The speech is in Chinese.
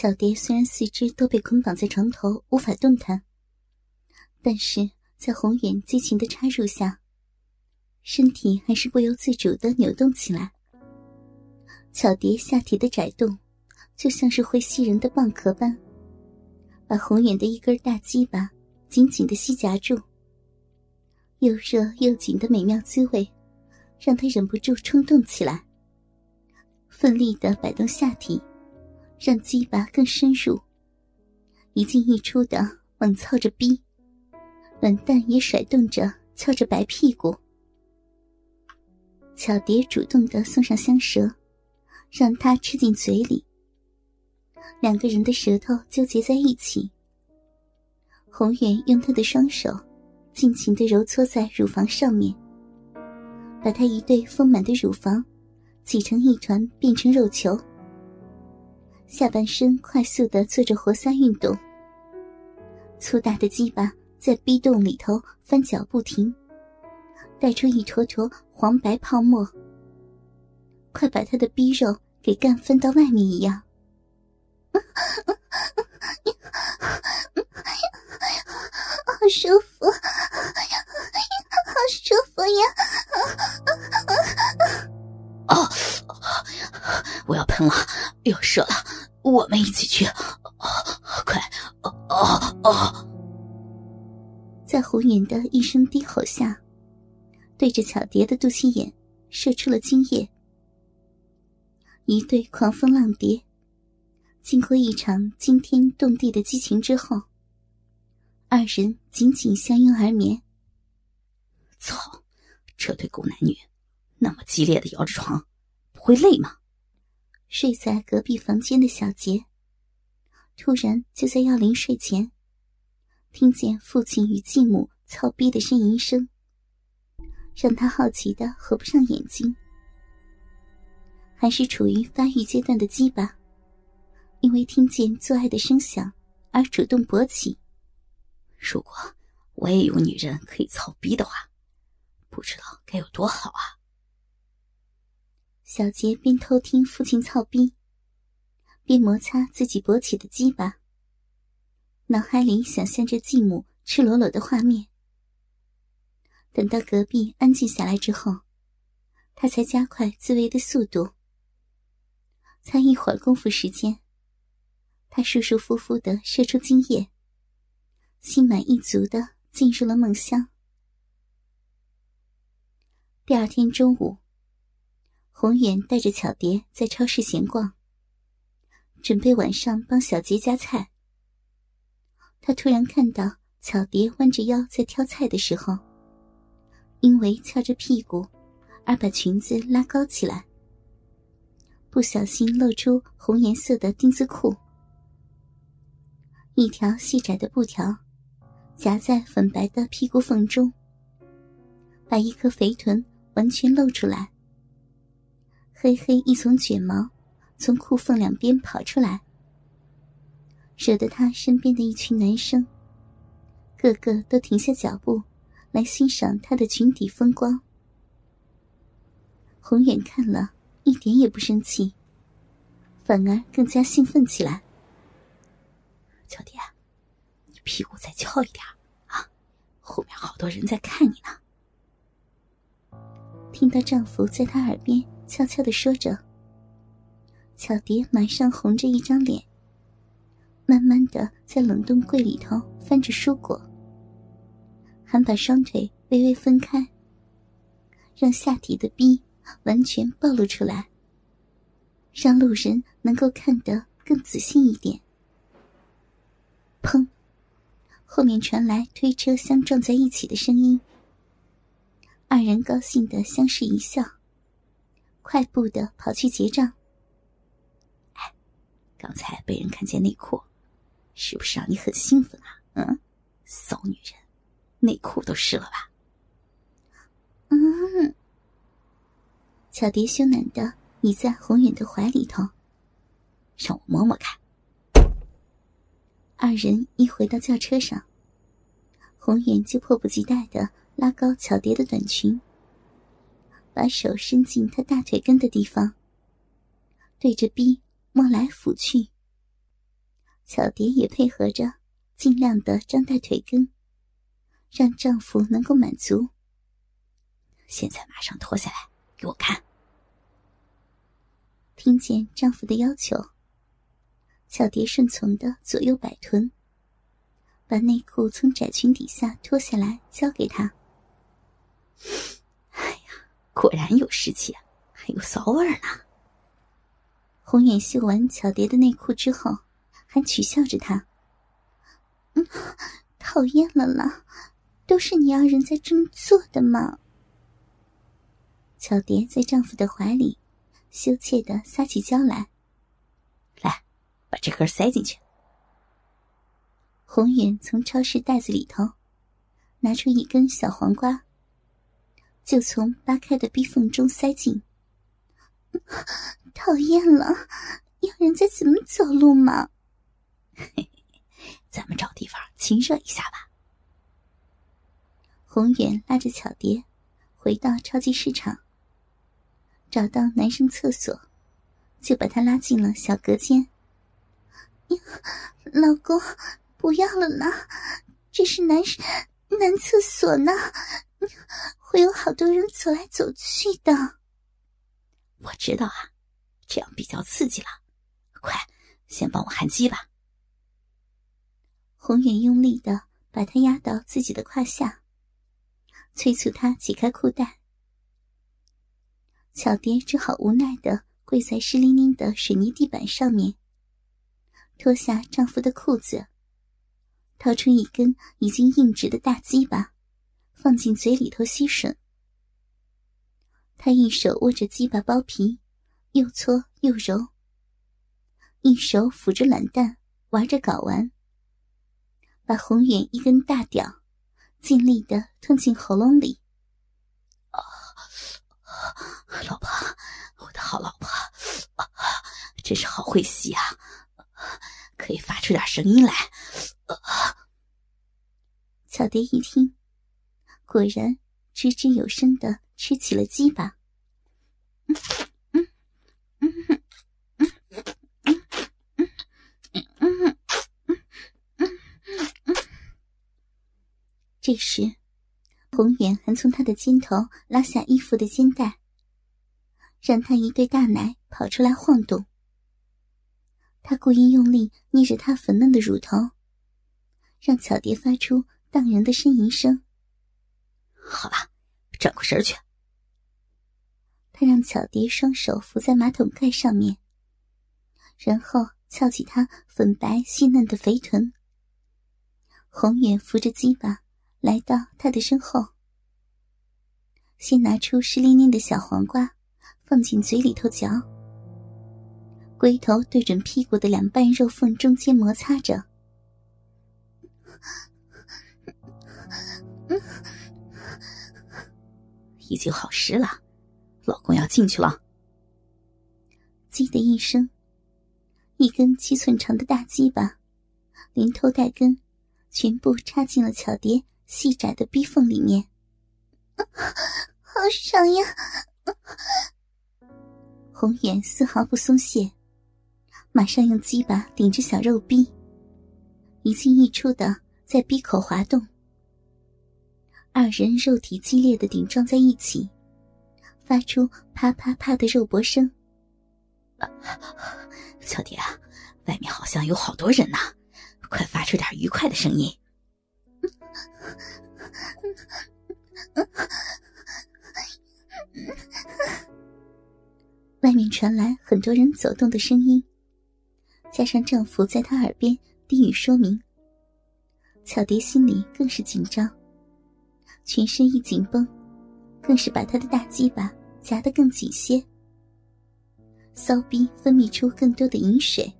巧蝶虽然四肢都被捆绑在床头，无法动弹，但是在红远激情的插入下，身体还是不由自主的扭动起来。巧蝶下体的窄洞，就像是会吸人的蚌壳般，把红远的一根大鸡巴紧紧的吸夹住。又热又紧的美妙滋味，让他忍不住冲动起来，奋力的摆动下体。让鸡巴更深入，一进一出的猛操着逼，卵蛋也甩动着翘着白屁股。巧蝶主动的送上香舌，让他吃进嘴里。两个人的舌头纠结在一起。宏远用他的双手，尽情的揉搓在乳房上面，把他一对丰满的乳房挤成一团，变成肉球。下半身快速的做着活塞运动，粗大的鸡巴在逼洞里头翻搅不停，带出一坨坨黄白泡沫，快把他的逼肉给干翻到外面一样。好舒服，好舒服呀！我要喷了，要射了。我们一起去，快！哦哦哦！在胡远的一声低吼下，对着巧蝶的肚脐眼射出了精液。一对狂风浪蝶，经过一场惊天动地的激情之后，二人紧紧相拥而眠。操！这对狗男女，那么激烈的摇着床，不会累吗？睡在隔壁房间的小杰，突然就在要临睡前，听见父亲与继母操逼的呻吟声，让他好奇的合不上眼睛。还是处于发育阶段的鸡巴，因为听见做爱的声响而主动勃起。如果我也有女人可以操逼的话，不知道该有多好啊！小杰边偷听父亲操逼，边摩擦自己勃起的鸡巴，脑海里想象着继母赤裸裸的画面。等到隔壁安静下来之后，他才加快自慰的速度。才一会儿功夫时间，他舒舒服服的射出精液，心满意足的进入了梦乡。第二天中午。宏远带着巧蝶在超市闲逛，准备晚上帮小杰夹菜。他突然看到巧蝶弯着腰在挑菜的时候，因为翘着屁股而把裙子拉高起来，不小心露出红颜色的丁字裤，一条细窄的布条夹在粉白的屁股缝中，把一颗肥臀完全露出来。黑黑一丛卷毛从裤缝两边跑出来，惹得他身边的一群男生个个都停下脚步来欣赏他的裙底风光。红远看了一点也不生气，反而更加兴奋起来。小蝶，你屁股再翘一点啊，后面好多人在看你呢。听到丈夫在她耳边。悄悄的说着，巧蝶马上红着一张脸，慢慢的在冷冻柜里头翻着蔬果，还把双腿微微分开，让下体的逼完全暴露出来，让路人能够看得更仔细一点。砰！后面传来推车相撞在一起的声音，二人高兴的相视一笑。快步的跑去结账。哎，刚才被人看见内裤，是不是让你很兴奋啊？嗯，骚女人，内裤都湿了吧？嗯。巧蝶羞赧的倚在宏远的怀里头，让我摸摸看。二人一回到轿车上，宏远就迫不及待的拉高巧蝶的短裙。把手伸进他大腿根的地方，对着逼摸来抚去。巧蝶也配合着，尽量的张大腿根，让丈夫能够满足。现在马上脱下来给我看。听见丈夫的要求，巧蝶顺从的左右摆臀，把内裤从窄裙底下脱下来交给他。果然有湿气，还有骚味呢。红眼嗅完巧蝶的内裤之后，还取笑着她：“嗯，讨厌了啦，都是你二人在这么做的嘛。”巧蝶在丈夫的怀里，羞怯的撒起娇来：“来，把这根塞进去。”红远从超市袋子里头拿出一根小黄瓜，就从扒开的逼缝中塞进。讨厌了，要人家怎么走路嘛？嘿嘿，咱们找地方亲热一下吧。宏远拉着巧蝶回到超级市场，找到男生厕所，就把他拉进了小隔间。老公，不要了呢，这是男男厕所呢，会有好多人走来走去的。我知道啊。这样比较刺激了，快，先帮我含鸡吧。宏远用力的把他压到自己的胯下，催促他解开裤带。巧蝶只好无奈的跪在湿淋淋的水泥地板上面，脱下丈夫的裤子，掏出一根已经硬直的大鸡巴，放进嘴里头吸吮。他一手握着鸡巴包皮。又搓又揉，一手抚着懒蛋，玩着睾丸，把宏远一根大屌尽力的吞进喉咙里。啊，老婆，我的好老婆，真是好会吸啊，可以发出点声音来。小蝶一听，果然吱吱有声的吃起了鸡巴。这时，红远还从他的肩头拉下衣服的肩带，让他一对大奶跑出来晃动。他故意用力捏着他粉嫩的乳头，让巧蝶发出荡人的呻吟声。好了，转过身去。他让巧蝶双手扶在马桶盖上面，然后翘起她粉白细嫩的肥臀。宏远扶着鸡巴。来到他的身后，先拿出湿淋淋的小黄瓜，放进嘴里头嚼。龟头对准屁股的两半肉缝中间摩擦着，已经好湿了，老公要进去了。叽的一声，一根七寸长的大鸡巴，连头带根，全部插进了巧蝶。细窄的逼缝里面，好爽呀！红远丝毫不松懈，马上用鸡巴顶着小肉逼，一进一出的在逼口滑动。二人肉体激烈的顶撞在一起，发出啪啪啪的肉搏声。小蝶，外面好像有好多人呢，快发出点愉快的声音。外面传来很多人走动的声音，加上丈夫在她耳边低语说明，巧蝶心里更是紧张，全身一紧绷，更是把他的大鸡巴夹得更紧些，骚逼分泌出更多的饮水。